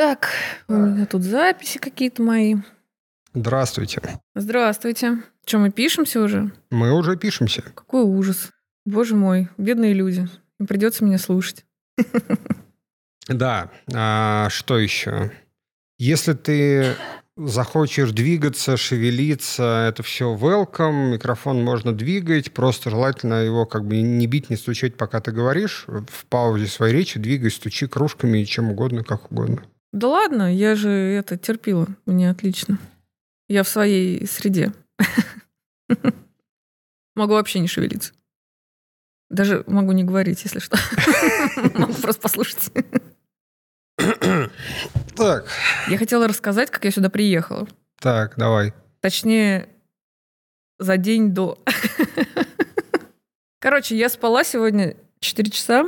Так, у меня тут записи какие-то мои. Здравствуйте. Здравствуйте. Что, мы пишемся уже? Мы уже пишемся. Какой ужас. Боже мой, бедные люди. Им придется меня слушать. Да. А что еще? Если ты захочешь двигаться, шевелиться, это все welcome, микрофон можно двигать, просто желательно его как бы не бить, не стучать, пока ты говоришь. В паузе своей речи двигай, стучи кружками и чем угодно, как угодно. Да ладно, я же это терпила. Мне отлично. Я в своей среде. Могу вообще не шевелиться. Даже могу не говорить, если что. Могу просто послушать. Так, Я хотела рассказать, как я сюда приехала. так, давай. Точнее, за день до. Короче, я спала сегодня 4 часа.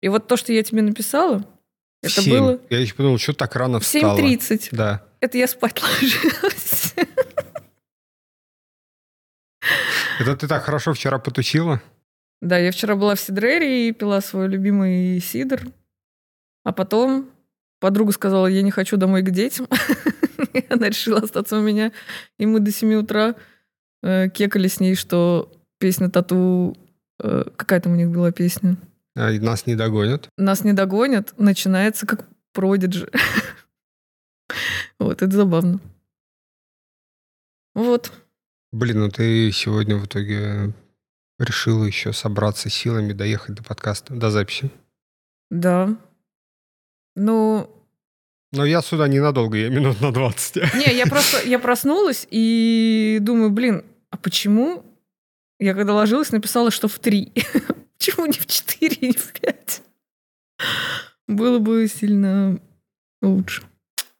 И вот то, что я тебе написала, В это семь. было Я еще подумал, что так рано в встала. 7.30. Да. Это я спать ложилась. Это ты так хорошо вчера потусила? Да, я вчера была в Сидрере и пила свой любимый сидр. А потом подруга сказала, я не хочу домой к детям. Она решила остаться у меня. И мы до 7 утра э, кекали с ней, что песня Тату... э, какая там у них была песня? А, нас не догонят. Нас не догонят, начинается как продиджи. Вот, это забавно. Вот. Блин, ну ты сегодня в итоге решила еще собраться силами, доехать до подкаста, до записи. Да. Ну, Но я сюда ненадолго, я минут на 20. Не, я просто я проснулась и думаю, блин, а почему я когда ложилась, написала, что в три? Почему не в четыре и не в пять? Было бы сильно лучше.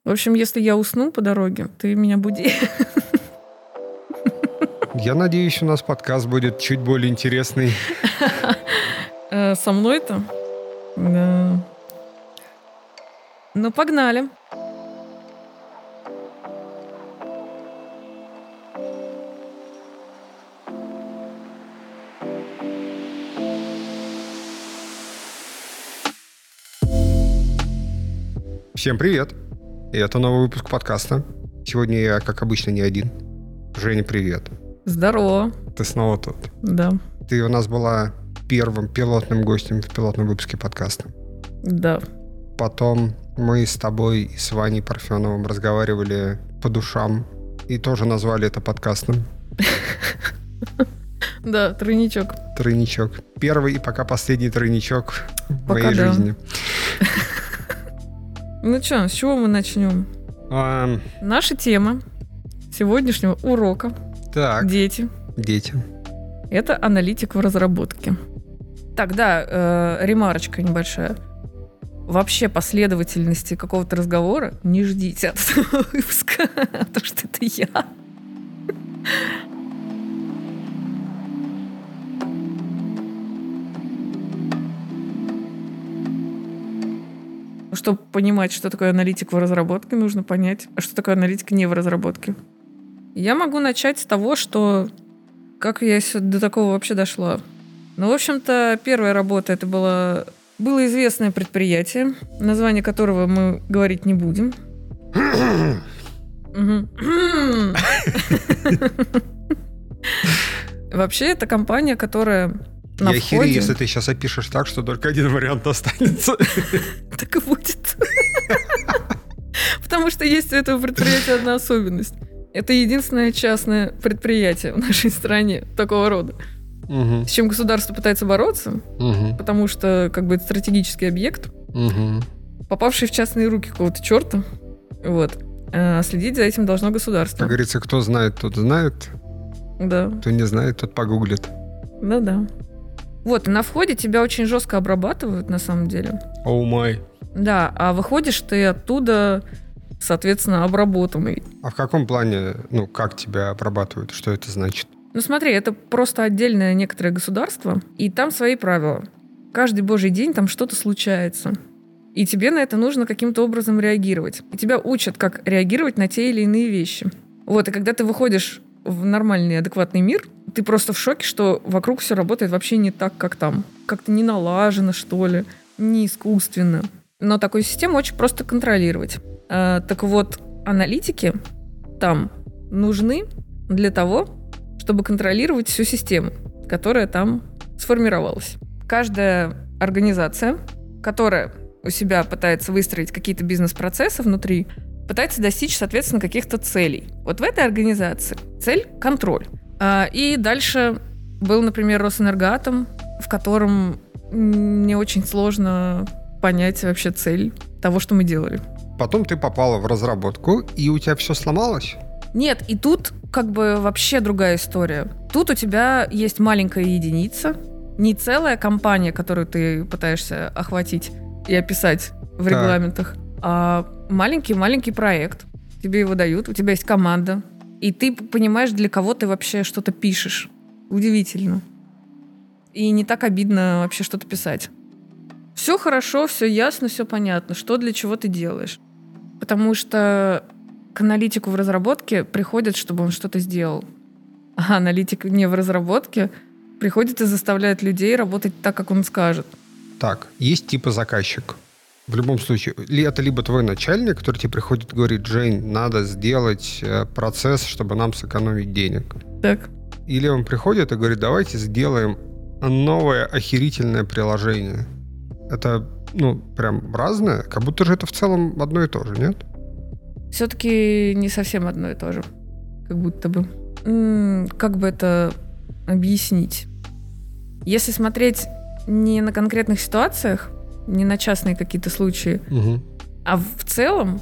В общем, если я усну по дороге, ты меня буди. Я надеюсь, у нас подкаст будет чуть более интересный. Э, Со мной-то? Да. Ну, погнали. Всем привет. Это новый выпуск подкаста. Сегодня я, как обычно, не один. Женя, привет. Здорово. Ты снова тут. Да, Ты у нас была первым пилотным гостем в пилотном выпуске подкаста. да. Потом мы с тобой и с Ваней Парфеновым разговаривали по душам и тоже назвали это подкастом. Да, тройничок. Тройничок. Первый и пока последний тройничок в моей жизни. Ну что, с чего мы начнем? Ам, Наша тема сегодняшнего урока так, «Дети» дети. — это аналитик в разработке. Так, да, э, ремарочка небольшая. Вообще последовательности какого-то разговора не ждите от этого выпуска, потому что это я. Чтобы понимать, что такое аналитик в разработке, нужно понять, а что такое аналитик не в разработке. Я могу начать с того, что как я до такого вообще дошла. Ну, в общем-то, первая работа это было, было известное предприятие, название которого мы говорить не будем. Вообще, это компания, которая на Я входе... если ты сейчас опишешь так, что только один вариант останется. Так и будет. Потому что есть у этого предприятия одна особенность. Это единственное частное предприятие в нашей стране такого рода. С чем государство пытается бороться, потому что как бы это стратегический объект, попавший в частные руки какого-то черта. Вот. А следить за этим должно Как государство. говорится, кто знает, тот знает, Да. кто не знает, тот погуглит. Да-да. Вот, и на входе тебя очень жестко обрабатывают, на самом деле. Оу май. Да, а выходишь ты оттуда, соответственно, обработанный. А в каком плане, ну, как тебя обрабатывают? Что это значит? Ну смотри, это просто отдельное некоторое государство, и там свои правила. Каждый божий день там что-то случается. И тебе на это нужно каким-то образом реагировать. И тебя учат, как реагировать на те или иные вещи. Вот, и когда ты выходишь в нормальный, адекватный мир, ты просто в шоке, что вокруг все работает вообще не так, как там. Как-то не налажено, что ли, не искусственно. Но такую систему очень просто контролировать. А, так вот, аналитики там нужны для того, чтобы контролировать всю систему, которая там сформировалась. Каждая организация, которая у себя пытается выстроить какие-то бизнес-процессы внутри, пытается достичь, соответственно, каких-то целей. Вот в этой организации цель – контроль. А, и дальше был, например, Росэнергоатом, в котором мне очень сложно понять вообще цель того, что мы делали. Потом ты попала в разработку, и у тебя все сломалось? Нет, и тут как бы вообще другая история. Тут у тебя есть маленькая единица, не целая компания, которую ты пытаешься охватить и описать в так. регламентах, а маленький-маленький проект. Тебе его дают, у тебя есть команда, и ты понимаешь, для кого ты вообще что-то пишешь. Удивительно. И не так обидно вообще что-то писать. Все хорошо, все ясно, все понятно, что для чего ты делаешь. Потому что к аналитику в разработке приходят, чтобы он что-то сделал. А аналитик не в разработке приходит и заставляет людей работать так, как он скажет. Так, есть типа заказчик. В любом случае, это либо твой начальник, который тебе приходит и говорит, Жень, надо сделать э, процесс, чтобы нам сэкономить денег. Так. Или он приходит и говорит, давайте сделаем новое охерительное приложение. Это, ну, прям разное, как будто же это в целом одно и то же, нет? Все-таки не совсем одно и то же. Как будто бы. М-м, как бы это объяснить? Если смотреть не на конкретных ситуациях, не на частные какие-то случаи, угу. а в целом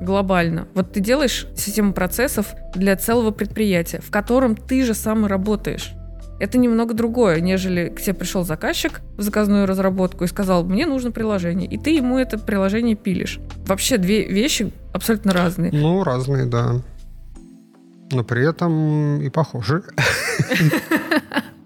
глобально. Вот ты делаешь систему процессов для целого предприятия, в котором ты же сам и работаешь. Это немного другое, нежели к тебе пришел заказчик в заказную разработку и сказал, мне нужно приложение, и ты ему это приложение пилишь. Вообще две вещи абсолютно разные. Ну, разные, да. Но при этом и похожи.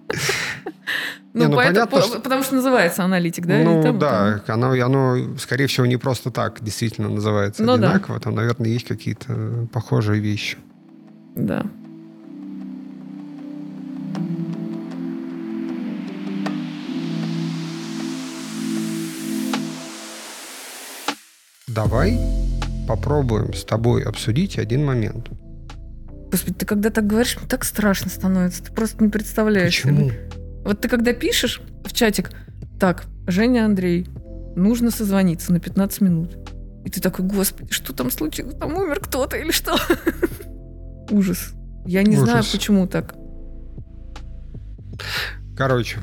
Ну, ну поэтому, понятно, что... потому что называется аналитик, да? Ну, там, да, там... Оно, оно, скорее всего, не просто так действительно называется ну, одинаково. Да. Там, наверное, есть какие-то похожие вещи. Да. Давай попробуем с тобой обсудить один момент. Господи, ты когда так говоришь, мне так страшно становится. Ты просто не представляешь. Почему? Вот ты когда пишешь в чатик, так, Женя Андрей, нужно созвониться на 15 минут. И ты такой, господи, что там случилось? Там умер кто-то или что? Ужас. Я не Ужас. знаю, почему так. Короче,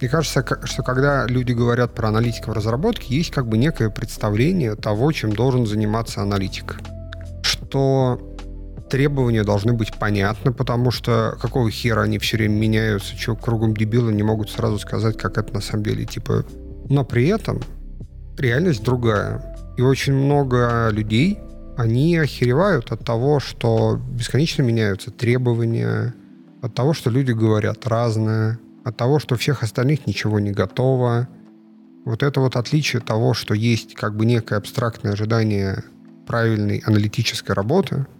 мне кажется, что когда люди говорят про аналитика в разработке, есть как бы некое представление того, чем должен заниматься аналитик. Что требования должны быть понятны, потому что какого хера они все время меняются, что кругом дебилы не могут сразу сказать, как это на самом деле, типа... Но при этом реальность другая. И очень много людей, они охеревают от того, что бесконечно меняются требования, от того, что люди говорят разное, от того, что у всех остальных ничего не готово. Вот это вот отличие того, что есть как бы некое абстрактное ожидание правильной аналитической работы –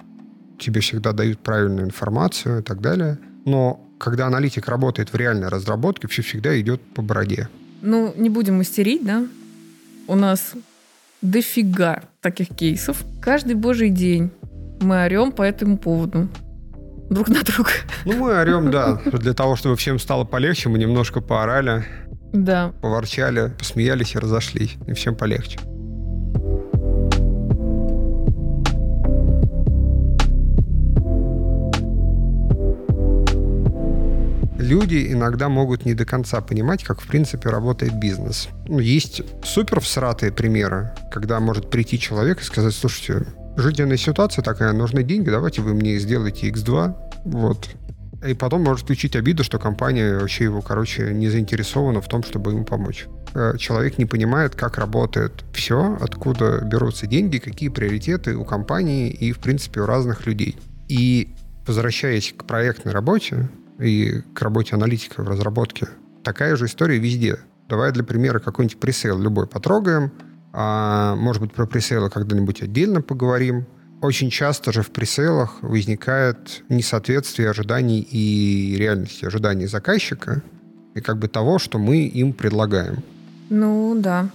тебе всегда дают правильную информацию и так далее. Но когда аналитик работает в реальной разработке, все всегда идет по бороде. Ну, не будем мастерить, да? У нас дофига таких кейсов. Каждый божий день мы орем по этому поводу друг на друга. Ну, мы орем, да. Для того, чтобы всем стало полегче, мы немножко поорали. Да. Поворчали, посмеялись и разошлись. И всем полегче. Люди иногда могут не до конца понимать, как в принципе работает бизнес. Ну, есть супер всратые примеры, когда может прийти человек и сказать, слушайте, жизненная ситуация такая, нужны деньги, давайте вы мне сделаете X2, вот. И потом может включить обиду, что компания вообще его, короче, не заинтересована в том, чтобы ему помочь. Э, человек не понимает, как работает все, откуда берутся деньги, какие приоритеты у компании и, в принципе, у разных людей. И возвращаясь к проектной работе, и к работе аналитика в разработке. Такая же история везде. Давай для примера какой-нибудь пресейл любой потрогаем. А, может быть, про пресейлы когда-нибудь отдельно поговорим. Очень часто же в пресейлах возникает несоответствие ожиданий и реальности, ожиданий заказчика и как бы того, что мы им предлагаем. Ну да,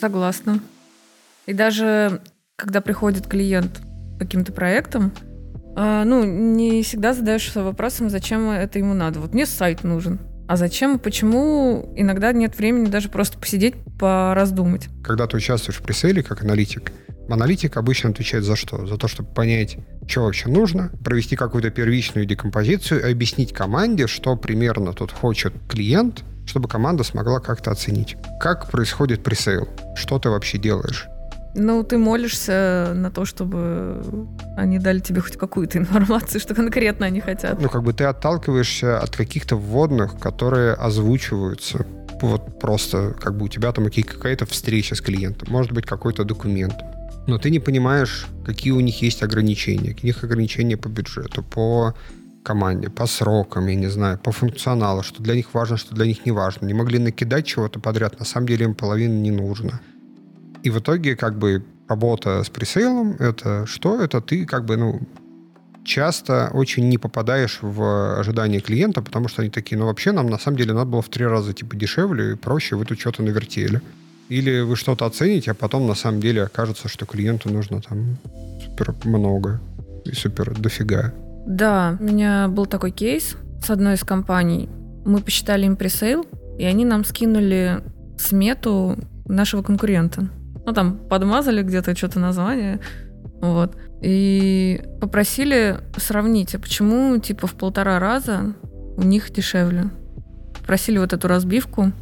согласна. И даже когда приходит клиент каким-то проектам, э, ну, не всегда задаешься вопросом, зачем это ему надо. Вот мне сайт нужен. А зачем и почему иногда нет времени даже просто посидеть, пораздумать. Когда ты участвуешь в пресейле как аналитик, аналитик обычно отвечает за что? За то, чтобы понять, что вообще нужно, провести какую-то первичную декомпозицию и объяснить команде, что примерно тут хочет клиент, чтобы команда смогла как-то оценить. Как происходит пресейл? Что ты вообще делаешь? Ну, ты молишься на то, чтобы они дали тебе хоть какую-то информацию, что конкретно они хотят. Ну, как бы ты отталкиваешься от каких-то вводных, которые озвучиваются. Вот просто как бы у тебя там какая-то встреча с клиентом, может быть, какой-то документ. Но ты не понимаешь, какие у них есть ограничения. У них ограничения по бюджету, по команде, по срокам, я не знаю, по функционалу, что для них важно, что для них не важно. Не могли накидать чего-то подряд, на самом деле им половина не нужно. И в итоге как бы работа с пресейлом — это что? Это ты как бы, ну, часто очень не попадаешь в ожидания клиента, потому что они такие, ну, вообще нам на самом деле надо было в три раза типа дешевле и проще, вы тут что-то навертели. Или вы что-то оцените, а потом на самом деле окажется, что клиенту нужно там супер много и супер дофига. Да, у меня был такой кейс с одной из компаний. Мы посчитали им пресейл, и они нам скинули смету нашего конкурента. Ну, там подмазали где-то что-то название. Вот. И попросили сравнить, а почему, типа, в полтора раза у них дешевле. Просили вот эту разбивку,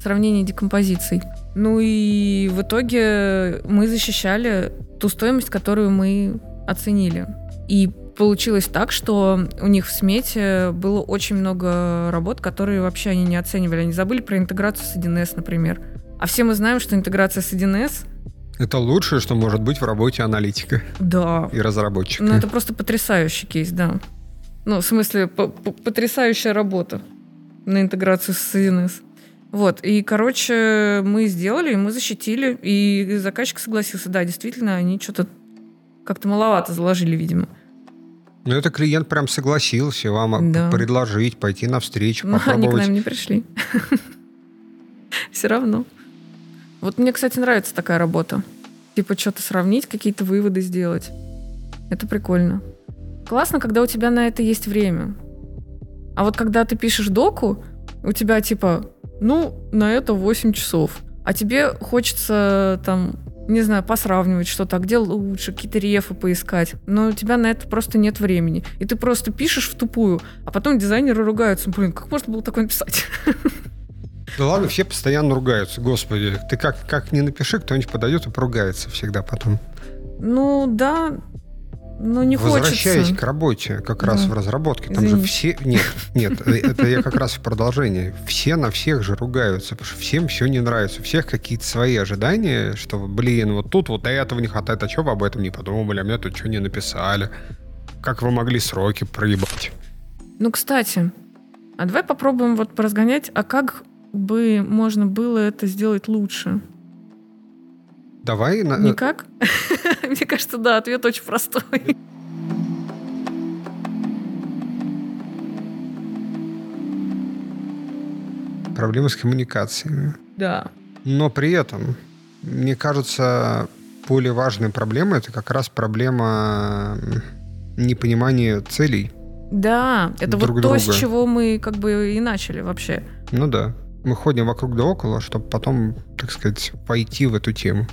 сравнение декомпозиций. Ну и в итоге мы защищали ту стоимость, которую мы оценили. И получилось так, что у них в смете было очень много работ, которые вообще они не оценивали. Они забыли про интеграцию с 1С, например. А все мы знаем, что интеграция с 1С это лучшее, что может быть в работе аналитика. Да. И разработчика. Ну, это просто потрясающий кейс, да. Ну, в смысле, потрясающая работа на интеграцию с 1С. Вот, и, короче, мы сделали, и мы защитили, и заказчик согласился. Да, действительно, они что-то как-то маловато заложили, видимо. Ну, это клиент прям согласился вам да. предложить, пойти навстречу, Но попробовать. они к нам не пришли. Все равно. Вот мне, кстати, нравится такая работа. Типа что-то сравнить, какие-то выводы сделать. Это прикольно. Классно, когда у тебя на это есть время. А вот когда ты пишешь доку, у тебя типа, ну, на это 8 часов. А тебе хочется там, не знаю, посравнивать что-то, а где лучше, какие-то рефы поискать. Но у тебя на это просто нет времени. И ты просто пишешь в тупую, а потом дизайнеры ругаются. Блин, как можно было такое написать? Да ладно, все постоянно ругаются, господи. Ты как, как не напиши, кто-нибудь подойдет и поругается всегда потом. Ну, да, ну, не Возвращаясь хочется. к работе, как раз да. в разработке, там Извини. же все... Нет, нет, это я как раз в продолжении. Все на всех же ругаются, потому что всем все не нравится. У всех какие-то свои ожидания, что, блин, вот тут вот этого не хватает, а что вы об этом не подумали, а мне тут что не написали? Как вы могли сроки проебать? Ну, кстати, а давай попробуем вот поразгонять, а как бы можно было это сделать лучше? Давай. На... Никак? Мне кажется, да, ответ очень простой. Проблемы с коммуникациями. Да. Но при этом, мне кажется, более важная проблема это как раз проблема непонимания целей. Да, это друг вот друга. то, с чего мы как бы и начали вообще. Ну да мы ходим вокруг да около, чтобы потом, так сказать, пойти в эту тему.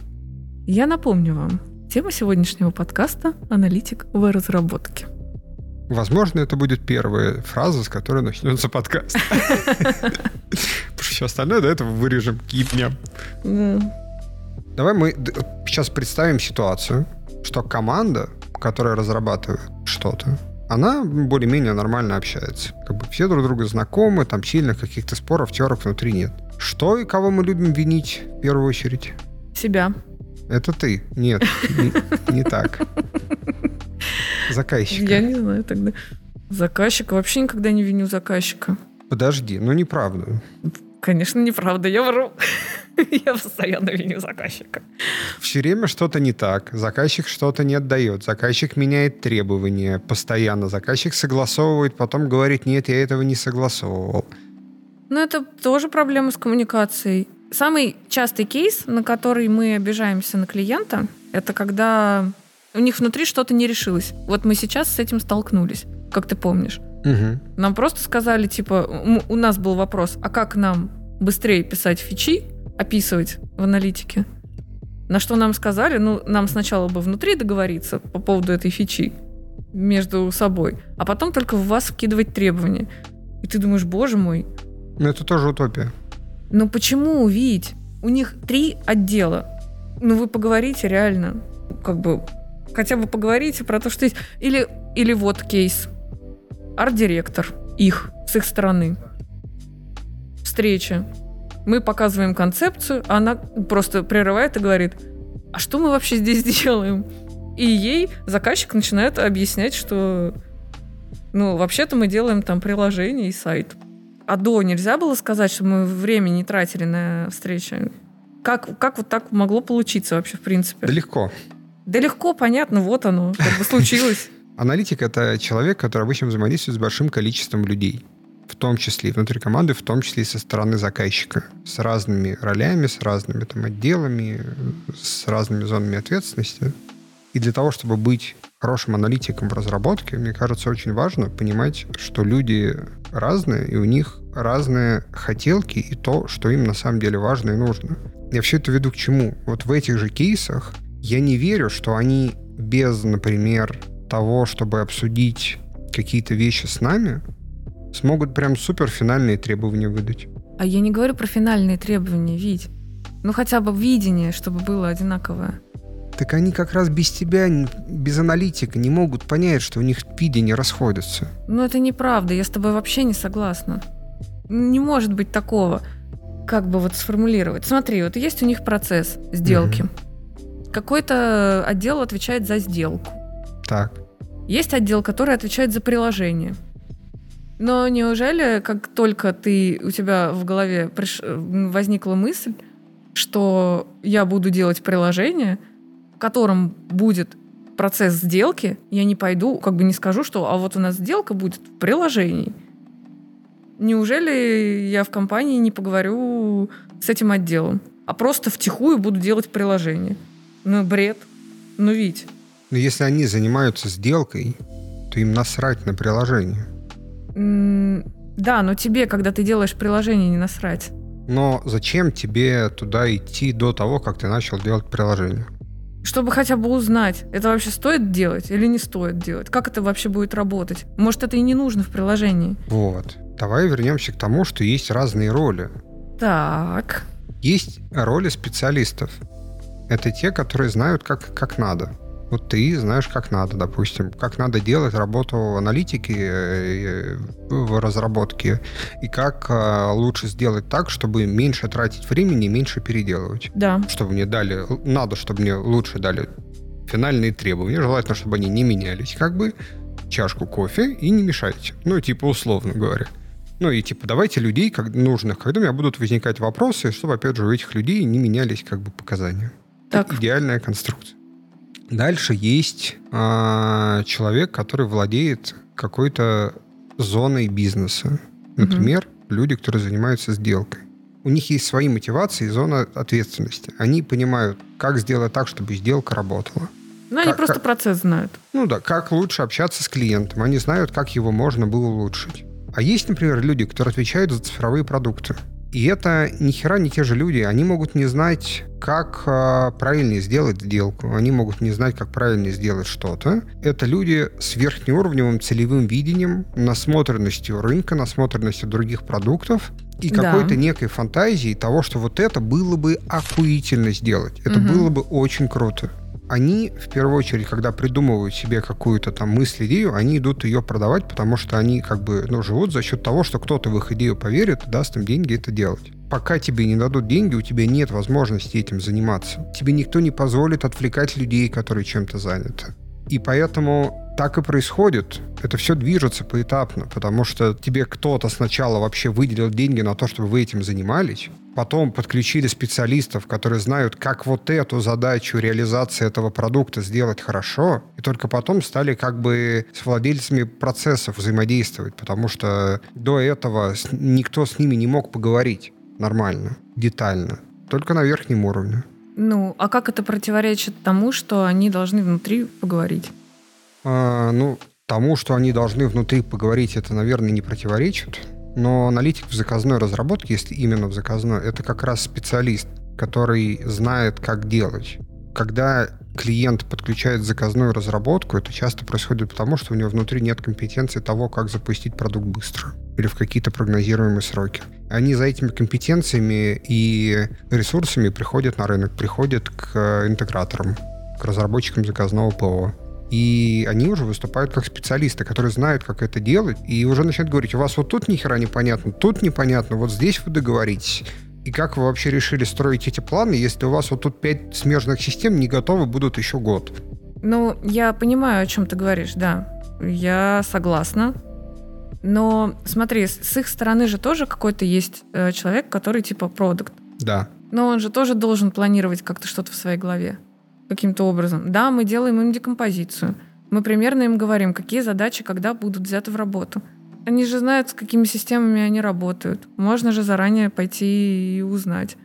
Я напомню вам, тема сегодняшнего подкаста – аналитик в разработке. Возможно, это будет первая фраза, с которой начнется подкаст. Потому что все остальное до этого вырежем кипнем. Давай мы сейчас представим ситуацию, что команда, которая разрабатывает что-то, она более-менее нормально общается. Как бы все друг друга знакомы, там сильных каких-то споров, терок внутри нет. Что и кого мы любим винить в первую очередь? Себя. Это ты. Нет, не, не так. Заказчика. Я не знаю тогда. Заказчика вообще никогда не виню заказчика. Подожди, ну неправда. Конечно, неправда, я вру. Я постоянно виню заказчика. Все время что-то не так. Заказчик что-то не отдает. Заказчик меняет требования постоянно. Заказчик согласовывает, потом говорит, нет, я этого не согласовывал. Ну, это тоже проблема с коммуникацией. Самый частый кейс, на который мы обижаемся на клиента, это когда у них внутри что-то не решилось. Вот мы сейчас с этим столкнулись, как ты помнишь. Мгм. Нам просто сказали, типа, у нас был вопрос, а как нам быстрее писать фичи, описывать в аналитике? На что нам сказали, ну, нам сначала бы внутри договориться по поводу этой фичи между собой, а потом только в вас вкидывать требования. И ты думаешь, боже мой, Ну, это тоже утопия. ну почему, Вить? У них три отдела. Ну вы поговорите реально. Как бы хотя бы поговорите про то, что есть. Или, или вот кейс. Арт-директор. Их, с их стороны. Встреча. Мы показываем концепцию, а она просто прерывает и говорит, а что мы вообще здесь делаем? И ей заказчик начинает объяснять, что ну, вообще-то мы делаем там приложение и сайт. А до нельзя было сказать, что мы время не тратили на встречи? Как, как вот так могло получиться вообще, в принципе? Да легко. Да легко, понятно, вот оно, как бы случилось. Аналитик — это человек, который обычно взаимодействует с большим количеством людей. В том числе и внутри команды, в том числе и со стороны заказчика. С разными ролями, с разными там, отделами, с разными зонами ответственности. И для того, чтобы быть хорошим аналитиком в разработке, мне кажется, очень важно понимать, что люди разные, и у них разные хотелки и то, что им на самом деле важно и нужно. Я все это веду к чему? Вот в этих же кейсах я не верю, что они без, например, того, чтобы обсудить какие-то вещи с нами, смогут прям супер финальные требования выдать. А я не говорю про финальные требования, Вить. Ну хотя бы видение, чтобы было одинаковое. Так они как раз без тебя, без аналитика не могут понять, что у них видения расходятся. Ну это неправда, я с тобой вообще не согласна. Не может быть такого. Как бы вот сформулировать? Смотри, вот есть у них процесс сделки. Какой-то отдел отвечает за сделку. Так. Есть отдел, который отвечает за приложение. Но неужели, как только ты у тебя в голове приш- возникла мысль, что я буду делать приложение, в котором будет процесс сделки, я не пойду, как бы не скажу, что а вот у нас сделка будет в приложении. Неужели я в компании не поговорю с этим отделом, а просто втихую буду делать приложение? Ну, бред. Ну, ведь. Но если они занимаются сделкой, то им насрать на приложение. Да, но тебе, когда ты делаешь приложение, не насрать. Но зачем тебе туда идти до того, как ты начал делать приложение? Чтобы хотя бы узнать, это вообще стоит делать или не стоит делать. Как это вообще будет работать? Может, это и не нужно в приложении. Вот. Давай вернемся к тому, что есть разные роли. Так. Есть роли специалистов. Это те, которые знают, как, как надо. Вот ты знаешь, как надо, допустим, как надо делать работу в аналитике, э, в разработке, и как э, лучше сделать так, чтобы меньше тратить времени и меньше переделывать. Да. Чтобы мне дали, надо, чтобы мне лучше дали финальные требования, желательно, чтобы они не менялись, как бы, чашку кофе и не мешайте. Ну, типа, условно говоря. Ну и типа давайте людей как нужных, когда у меня будут возникать вопросы, чтобы опять же у этих людей не менялись как бы показания. Так. Идеальная конструкция. Дальше есть а, человек, который владеет какой-то зоной бизнеса. Например, люди, которые занимаются сделкой. У них есть свои мотивации и зона ответственности. Они понимают, как сделать так, чтобы сделка работала. Ну, они Как- просто как- процесс знают. Ну да, как лучше общаться с клиентом. Они знают, как его можно было улучшить. А есть, например, люди, которые отвечают за цифровые продукты. И это ни хера не те же люди. Они могут не знать, как э, правильно сделать сделку. Они могут не знать, как правильно сделать что-то. Это люди с верхнеуровневым целевым видением, насмотренностью рынка, насмотренностью других продуктов и Да. какой-то некой фантазией того, что вот это было бы охуительно сделать. Это Мгм. было бы очень круто они, в первую очередь, когда придумывают себе какую-то там мысль, идею, они идут ее продавать, потому что они как бы, ну, живут за счет того, что кто-то в их идею поверит даст им деньги это делать. Пока тебе не дадут деньги, у тебя нет возможности этим заниматься. Тебе никто не позволит отвлекать людей, которые чем-то заняты. И поэтому так и происходит. Это все движется поэтапно, потому что тебе кто-то сначала вообще выделил деньги на то, чтобы вы этим занимались, потом подключили специалистов, которые знают, как вот эту задачу реализации этого продукта сделать хорошо, и только потом стали как бы с владельцами процессов взаимодействовать, потому что до этого никто с ними не мог поговорить. нормально, детально, только на верхнем уровне. Ну, а как это противоречит тому, что они должны внутри поговорить? А, ну, тому, что они должны внутри поговорить, это, наверное, не противоречит. Но аналитик в заказной разработке, если именно в заказной, это как раз специалист, который знает, как делать. Когда клиент подключает заказную разработку, это часто происходит потому, что у него внутри нет компетенции того, как запустить продукт быстро или в какие-то прогнозируемые сроки. Они за этими компетенциями и ресурсами приходят на рынок, приходят к интеграторам, к разработчикам заказного ПО. И они уже выступают как специалисты, которые знают, как это делать, и уже начинают говорить, у вас вот тут ни хера непонятно, тут непонятно, вот здесь вы договоритесь. И как вы вообще решили строить эти планы, если у вас вот тут пять смежных систем не готовы будут еще год? Ну, я понимаю, о чем ты говоришь, да. Я согласна. Но смотри, с их стороны же тоже какой-то есть э, человек, который типа продукт. Да. Но он же тоже должен планировать как-то что-то в своей голове каким-то образом. Да, мы делаем им декомпозицию. Мы примерно им говорим, какие задачи когда будут взяты в работу. Они же знают, с какими системами они работают. Можно же заранее пойти и узнать.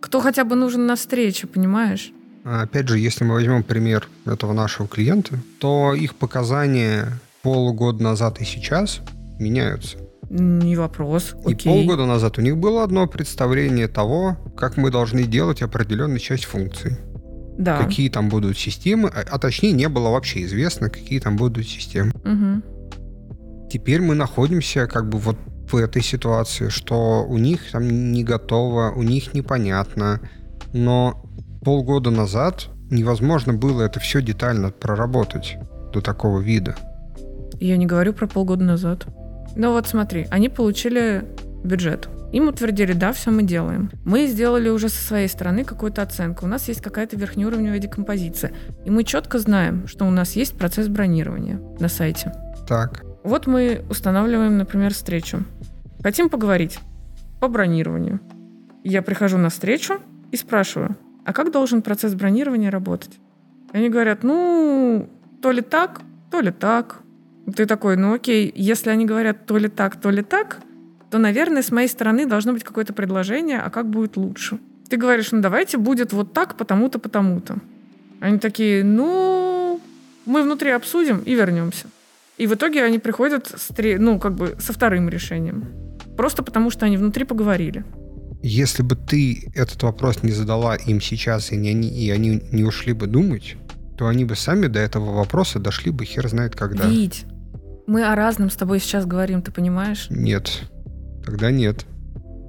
Кто хотя бы нужен на встрече, понимаешь? Опять же, если мы возьмем пример этого нашего клиента, то их показания полгода назад и сейчас меняются. Не вопрос. И полгода назад у них было одно представление того, как мы должны делать определенную часть функций да. какие там будут системы, а, а точнее не было вообще известно, какие там будут системы. Угу. Теперь мы находимся как бы вот в этой ситуации, что у них там не готово, у них непонятно, но полгода назад невозможно было это все детально проработать до такого вида. Я не говорю про полгода назад. Ну вот смотри, они получили бюджет. Им утвердили, да, все мы делаем. Мы сделали уже со своей стороны какую-то оценку. У нас есть какая-то верхнеуровневая декомпозиция. И мы четко знаем, что у нас есть процесс бронирования на сайте. Так. Вот мы устанавливаем, например, встречу. Хотим поговорить по бронированию. Я прихожу на встречу и спрашиваю, а как должен процесс бронирования работать? Они говорят, ну, то ли так, то ли так. Ты такой, ну окей, если они говорят то ли так, то ли так, то, наверное, с моей стороны должно быть какое-то предложение, а как будет лучше. Ты говоришь, ну давайте будет вот так, потому-то, потому-то. Они такие, ну, мы внутри обсудим и вернемся. И в итоге они приходят с, ну, как бы со вторым решением. Просто потому, что они внутри поговорили. Если бы ты этот вопрос не задала им сейчас, и, не, они, и они не ушли бы думать, то они бы сами до этого вопроса дошли бы хер знает когда. Вить, мы о разном с тобой сейчас говорим, ты понимаешь? Нет. Тогда нет.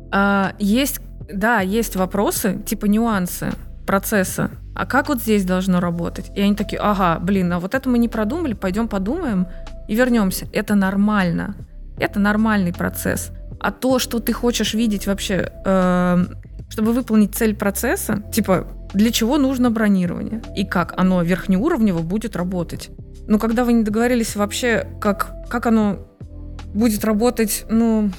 А, есть, да, есть вопросы, типа нюансы процесса. А как вот здесь должно работать? И они такие, ага, блин, а вот это мы не продумали, пойдем подумаем и вернемся. Это нормально. Это нормальный процесс. А то, что ты хочешь видеть вообще, э, чтобы выполнить цель процесса, типа, для чего нужно бронирование? И как оно верхнеуровнево будет работать? Но когда вы не договорились вообще, как, как оно будет работать, ну,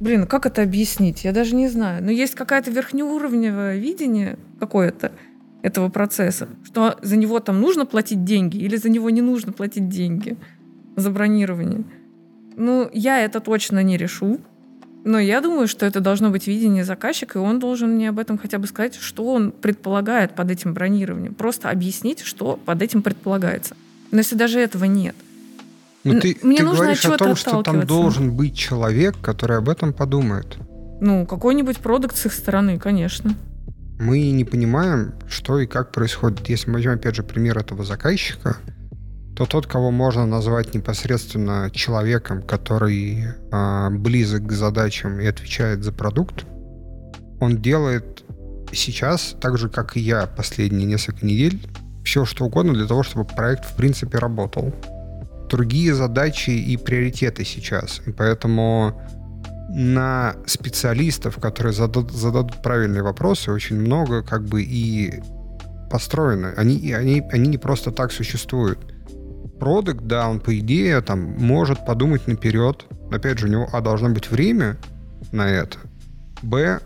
Блин, как это объяснить? Я даже не знаю. Но есть какая-то верхнеуровневое видение какое-то этого процесса, что за него там нужно платить деньги или за него не нужно платить деньги за бронирование. Ну, я это точно не решу. Но я думаю, что это должно быть видение заказчика, и он должен мне об этом хотя бы сказать, что он предполагает под этим бронированием. Просто объяснить, что под этим предполагается. Но если даже этого нет – ну, ты, Мне ты нужно говоришь о том, что там должен быть человек, который об этом подумает. Ну, какой-нибудь продукт с их стороны, конечно. Мы не понимаем, что и как происходит. Если мы возьмем, опять же, пример этого заказчика, то тот, кого можно назвать непосредственно человеком, который э, близок к задачам и отвечает за продукт, он делает сейчас, так же, как и я последние несколько недель, все что угодно для того, чтобы проект в принципе работал другие задачи и приоритеты сейчас. И поэтому на специалистов, которые зададут, зададут правильные вопросы, очень много как бы и построено. Они, они, они не просто так существуют. Продукт, да, он по идее там может подумать наперед. Опять же, у него, а, должно быть время на это. Б,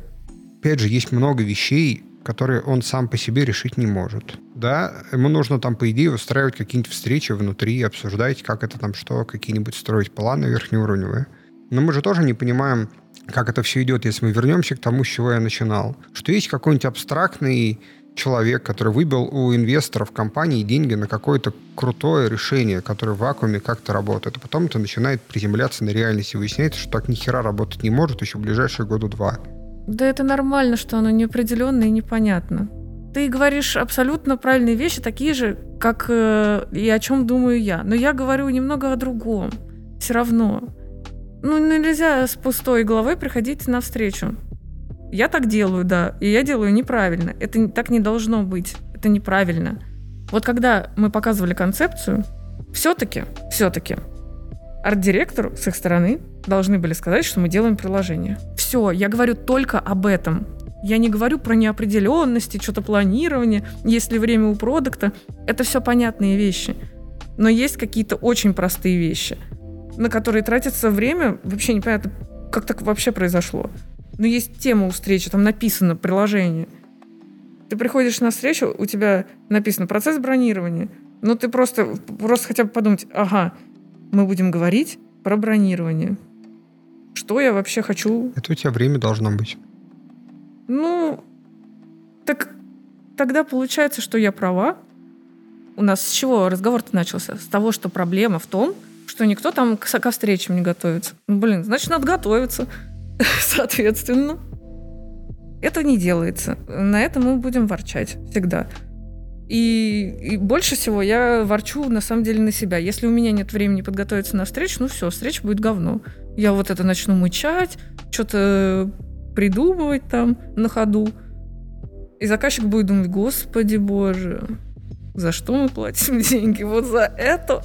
опять же, есть много вещей, которые он сам по себе решить не может. Да, ему нужно там, по идее, устраивать какие-нибудь встречи внутри, обсуждать, как это там что, какие-нибудь строить планы верхнеуровневые. Но мы же тоже не понимаем, как это все идет, если мы вернемся к тому, с чего я начинал, что есть какой-нибудь абстрактный человек, который выбил у инвесторов компании деньги на какое-то крутое решение, которое в вакууме как-то работает. А потом это начинает приземляться на реальность и выясняется, что так ни хера работать не может еще в ближайшие года два. Да это нормально, что оно неопределенно и непонятно. Ты говоришь абсолютно правильные вещи, такие же, как э, и о чем думаю я. Но я говорю немного о другом. Все равно. Ну, нельзя с пустой головой приходить на встречу. Я так делаю, да, и я делаю неправильно. Это так не должно быть. Это неправильно. Вот когда мы показывали концепцию, все-таки, все-таки арт-директору с их стороны должны были сказать, что мы делаем приложение. Все, я говорю только об этом. Я не говорю про неопределенности, что-то планирование, есть ли время у продукта. Это все понятные вещи. Но есть какие-то очень простые вещи, на которые тратится время, вообще непонятно, как так вообще произошло. Ну, есть тема у встречи, там написано приложение. Ты приходишь на встречу, у тебя написано процесс бронирования. Ну, ты просто, просто хотя бы подумать, ага, мы будем говорить про бронирование. Что я вообще хочу? Это у тебя время должно быть. Ну, так тогда получается, что я права. У нас с чего разговор-то начался? С того, что проблема в том, что никто там к, ко встречам не готовится. Ну, блин, значит, надо готовиться. Соответственно, это не делается. На это мы будем ворчать всегда. И, и больше всего я ворчу на самом деле на себя. Если у меня нет времени подготовиться на встречу, ну все, встреча будет говно. Я вот это начну мычать, что-то придумывать там на ходу. И заказчик будет думать, господи боже, за что мы платим деньги? Вот за это?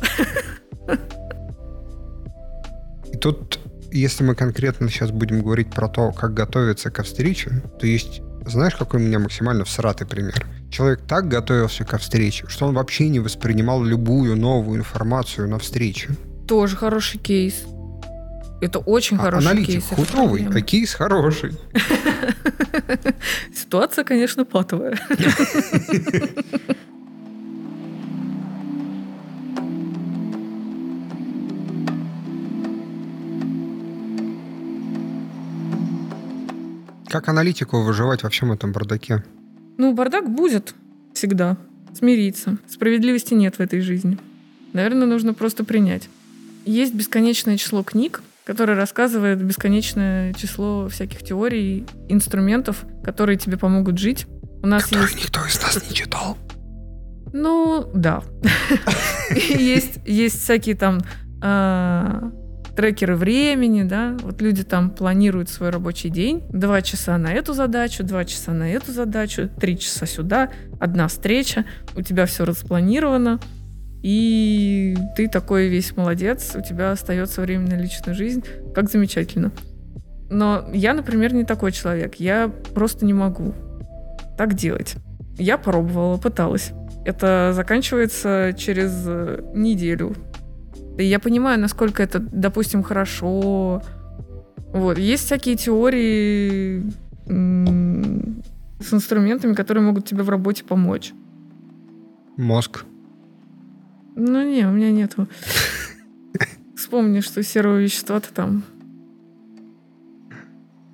И тут если мы конкретно сейчас будем говорить про то, как готовиться ко встрече, то есть, знаешь, какой у меня максимально всратый пример? Человек так готовился ко встрече, что он вообще не воспринимал любую новую информацию на встрече. Тоже хороший кейс. Это очень а, хороший аналитик кейс. худовый, а кейс хороший. Ситуация, конечно, патовая. Как аналитику выживать во всем этом бардаке? Ну, бардак будет всегда. Смириться. Справедливости нет в этой жизни. Наверное, нужно просто принять. Есть бесконечное число книг, которые рассказывают бесконечное число всяких теорий, инструментов, которые тебе помогут жить. У нас которые есть... никто из нас не читал. Ну, да. Есть, есть всякие там а, трекеры времени, да, вот люди там планируют свой рабочий день, два часа на эту задачу, два часа на эту задачу, три часа сюда, одна встреча, у тебя все распланировано, и ты такой весь молодец, у тебя остается время на личную жизнь, как замечательно. Но я, например, не такой человек, я просто не могу так делать. Я пробовала, пыталась. Это заканчивается через неделю, и я понимаю, насколько это, допустим, хорошо. Вот. Есть всякие теории с инструментами, которые могут тебе в работе помочь. Мозг. Ну не, у меня нету. Вспомни, что серого вещества-то там.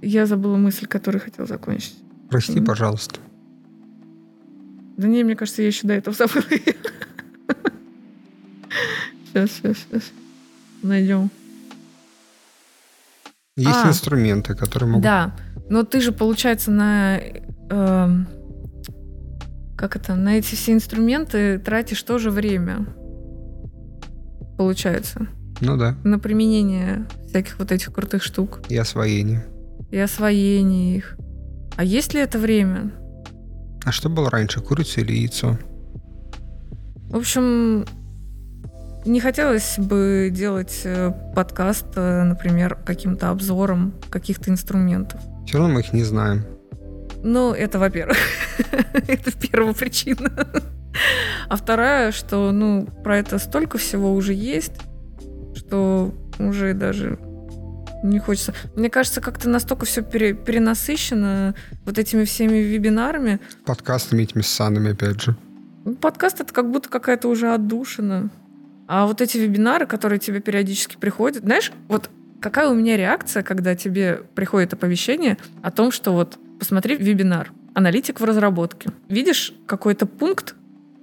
Я забыла мысль, которую хотел закончить. Прости, mm-hmm. пожалуйста. Да не, мне кажется, я еще до этого забыла. Сейчас, сейчас, сейчас. Найдем. Есть а, инструменты, которые могут... Да, но ты же, получается, на... Э, как это? На эти все инструменты тратишь тоже время. Получается. Ну да. На применение всяких вот этих крутых штук. И освоение. И освоение их. А есть ли это время? А что было раньше, курица или яйцо? В общем, не хотелось бы делать э, подкаст, э, например, каким-то обзором каких-то инструментов. Все равно мы их не знаем. Ну, это во-первых. это первая причина. а вторая, что, ну, про это столько всего уже есть, что уже даже не хочется. Мне кажется, как-то настолько все пере, перенасыщено вот этими всеми вебинарами. Подкастами этими ссанами, опять же. Подкаст это как будто какая-то уже отдушина. А вот эти вебинары, которые тебе периодически приходят, знаешь, вот какая у меня реакция, когда тебе приходит оповещение о том, что вот посмотри вебинар, аналитик в разработке. Видишь какой-то пункт,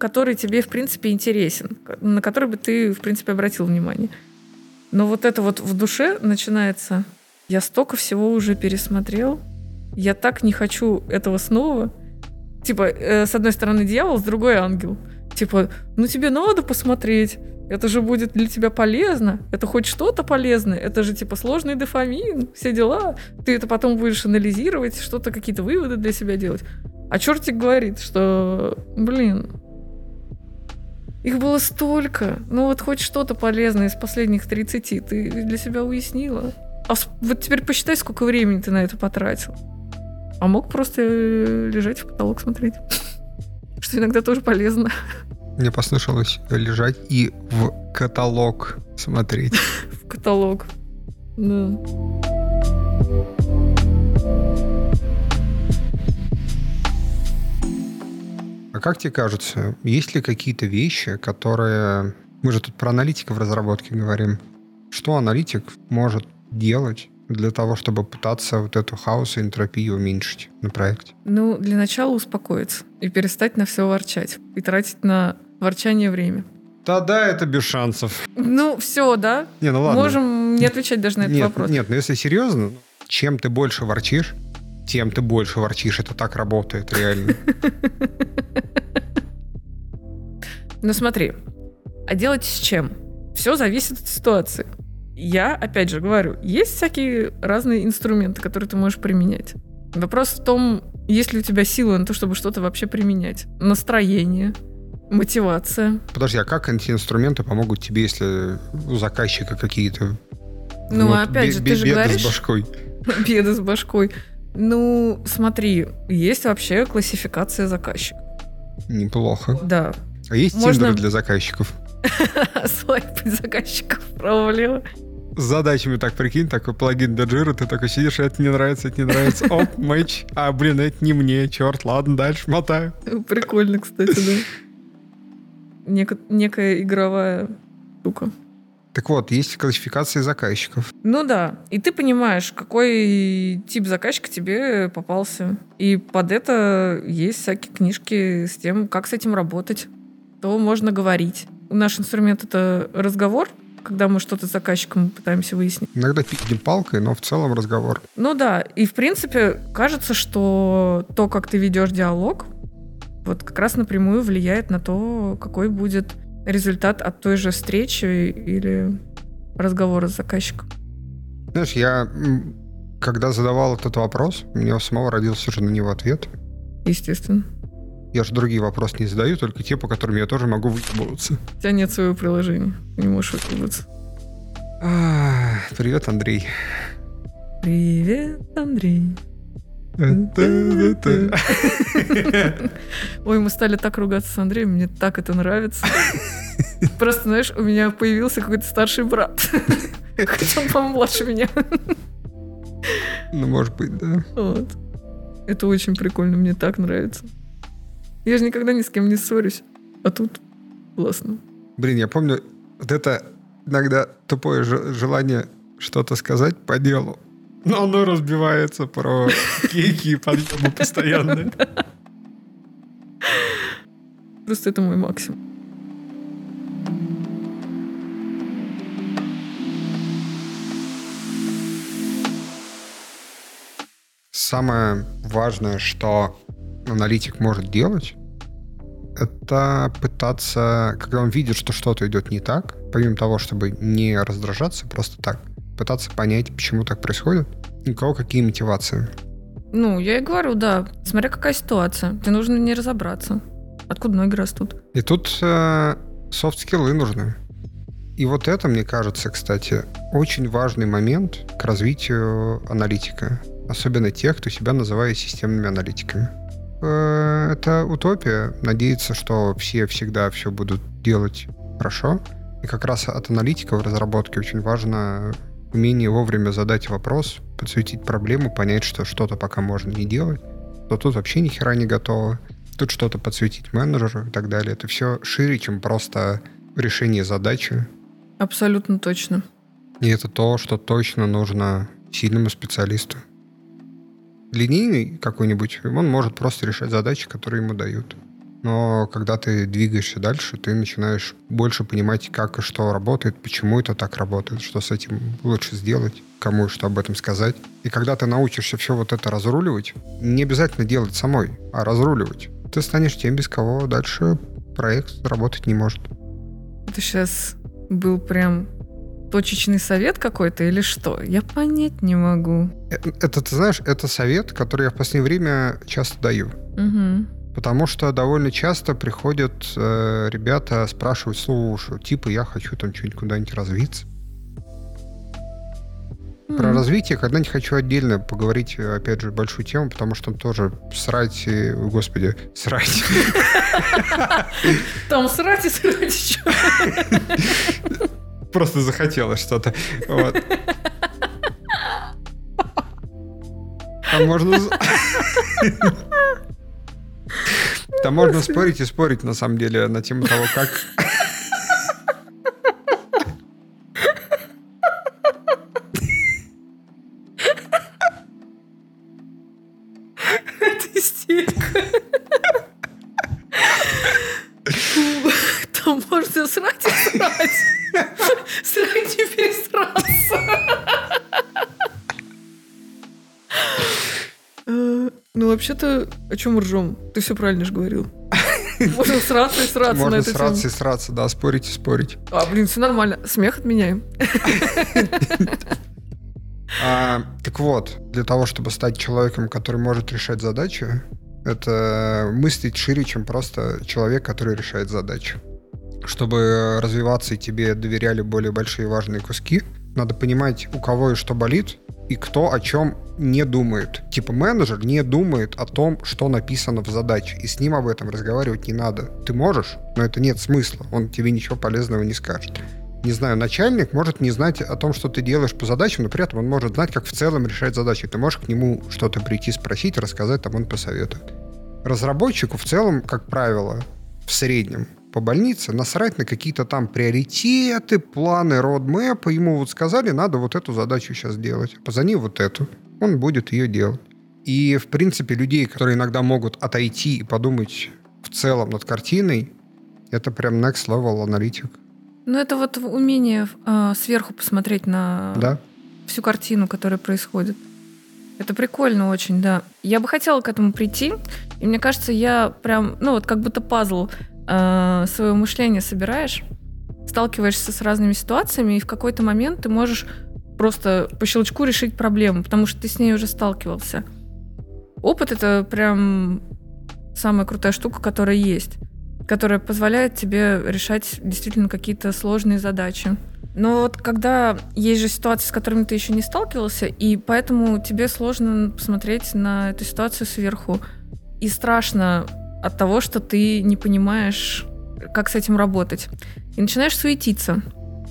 который тебе, в принципе, интересен, на который бы ты, в принципе, обратил внимание. Но вот это вот в душе начинается, я столько всего уже пересмотрел, я так не хочу этого снова. Типа, э, с одной стороны дьявол, с другой ангел. Типа, ну тебе надо посмотреть, это же будет для тебя полезно, это хоть что-то полезное, это же типа сложный дофамин, все дела. Ты это потом будешь анализировать, что-то, какие-то выводы для себя делать. А чертик говорит, что, блин, их было столько. Ну вот хоть что-то полезное из последних 30 ты для себя уяснила. А вот теперь посчитай, сколько времени ты на это потратил. А мог просто э, лежать в потолок смотреть. Что иногда тоже полезно. Мне послышалось лежать и в каталог смотреть. В каталог. Да. Как тебе кажется, есть ли какие-то вещи, которые... Мы же тут про аналитиков в разработке говорим. Что аналитик может делать для того, чтобы пытаться вот эту хаос и энтропию уменьшить на проекте? Ну, для начала успокоиться и перестать на все ворчать. И тратить на ворчание время. Тогда это без шансов. Ну, все, да? Не, ну ладно. Можем не отвечать даже на этот нет, вопрос. Нет, но если серьезно, чем ты больше ворчишь, тем ты больше ворчишь. Это так работает, реально. Ну смотри, а делать с чем? Все зависит от ситуации. Я, опять же, говорю, есть всякие разные инструменты, которые ты можешь применять. Вопрос в том, есть ли у тебя сила на то, чтобы что-то вообще применять. Настроение, мотивация. Подожди, а как эти инструменты помогут тебе, если у заказчика какие-то... Ну, вот, опять же, ты же говоришь... с башкой. Беды с башкой. Ну, смотри, есть вообще классификация заказчика. Неплохо. Да. А есть Можно... тиндеры для заказчиков? Свайпать заказчиков вправо-влево. С задачами так прикинь, такой плагин для Jira, ты такой сидишь, это не нравится, это не нравится, оп, матч, а, блин, это не мне, черт, ладно, дальше мотаю. Прикольно, кстати, да. Нек- некая игровая штука. Так вот, есть классификации заказчиков. Ну да. И ты понимаешь, какой тип заказчика тебе попался. И под это есть всякие книжки с тем, как с этим работать. То можно говорить. Наш инструмент — это разговор, когда мы что-то с заказчиком пытаемся выяснить. Иногда пикнем палкой, но в целом разговор. Ну да, и в принципе кажется, что то, как ты ведешь диалог, вот как раз напрямую влияет на то, какой будет результат от той же встречи или разговора с заказчиком? Знаешь, я когда задавал этот вопрос, у меня самого родился уже на него ответ. Естественно. Я же другие вопросы не задаю, только те, по которым я тоже могу выебываться. У тебя нет своего приложения, не можешь выебываться. А, привет, Андрей. Привет, Андрей. Ой, мы стали так ругаться с Андреем, мне так это нравится. Просто, знаешь, у меня появился какой-то старший брат. Хотя он, по-моему, младше меня. Ну, может быть, да. Вот. Это очень прикольно, мне так нравится. Я же никогда ни с кем не ссорюсь. А тут классно. Блин, я помню, вот это иногда тупое желание что-то сказать по делу. Но оно разбивается про кейки и подъемы постоянные. Просто это мой максимум. Самое важное, что аналитик может делать, это пытаться, когда он видит, что что-то идет не так, помимо того, чтобы не раздражаться просто так, пытаться понять, почему так происходит, у кого какие мотивации. Ну, я и говорю, да. Смотря какая ситуация. Тебе нужно не разобраться. Откуда ноги растут. И тут э, софт-скиллы нужны. И вот это, мне кажется, кстати, очень важный момент к развитию аналитика. Особенно тех, кто себя называет системными аналитиками. Э, это утопия. Надеяться, что все всегда все будут делать хорошо. И как раз от аналитика в разработке очень важно умение вовремя задать вопрос, подсветить проблему, понять, что что-то пока можно не делать, то тут вообще ни хера не готово. Тут что-то подсветить менеджеру и так далее. Это все шире, чем просто решение задачи. Абсолютно точно. И это то, что точно нужно сильному специалисту. Линейный какой-нибудь, он может просто решать задачи, которые ему дают. Но когда ты двигаешься дальше, ты начинаешь больше понимать, как и что работает, почему это так работает, что с этим лучше сделать, кому что об этом сказать. И когда ты научишься все вот это разруливать, не обязательно делать самой, а разруливать, ты станешь тем, без кого дальше проект работать не может. Это сейчас был прям точечный совет какой-то или что? Я понять не могу. Это, это ты знаешь, это совет, который я в последнее время часто даю. Угу. Потому что довольно часто приходят э, ребята спрашивать, слушай, типа я хочу там что-нибудь куда-нибудь развиться. Mm-hmm. Про развитие когда-нибудь хочу отдельно поговорить, опять же, большую тему, потому что там тоже срать, и, господи, срать. Там срать и срать что? Просто захотелось что-то. Там можно... Там можно спорить и спорить, на самом деле, на тему того, как... вообще-то, о чем ржем? Ты все правильно же говорил. Можно сраться и сраться Можно на эту сраться тему. и сраться, да, спорить и спорить. А, блин, все нормально. Смех отменяем. А, так вот, для того, чтобы стать человеком, который может решать задачи, это мыслить шире, чем просто человек, который решает задачу. Чтобы развиваться и тебе доверяли более большие важные куски, надо понимать, у кого и что болит, и кто о чем не думает. Типа менеджер не думает о том, что написано в задаче, и с ним об этом разговаривать не надо. Ты можешь, но это нет смысла, он тебе ничего полезного не скажет. Не знаю, начальник может не знать о том, что ты делаешь по задачам, но при этом он может знать, как в целом решать задачи. Ты можешь к нему что-то прийти, спросить, рассказать, там он посоветует. Разработчику в целом, как правило, в среднем по больнице насрать на какие-то там приоритеты, планы, родмэпы. Ему вот сказали, надо вот эту задачу сейчас делать. Позови вот эту. Он будет ее делать. И, в принципе, людей, которые иногда могут отойти и подумать в целом над картиной, это прям next level аналитик. Ну, это вот умение э, сверху посмотреть на Да? всю картину, которая происходит. Это прикольно очень, да. Я бы хотела к этому прийти, и мне кажется, я прям, ну вот как будто пазл э, своего мышления собираешь, сталкиваешься с разными ситуациями, и в какой-то момент ты можешь просто по щелчку решить проблему, потому что ты с ней уже сталкивался. Опыт это прям самая крутая штука, которая есть, которая позволяет тебе решать действительно какие-то сложные задачи. Но вот когда есть же ситуации, с которыми ты еще не сталкивался, и поэтому тебе сложно посмотреть на эту ситуацию сверху. И страшно от того, что ты не понимаешь, как с этим работать. И начинаешь суетиться.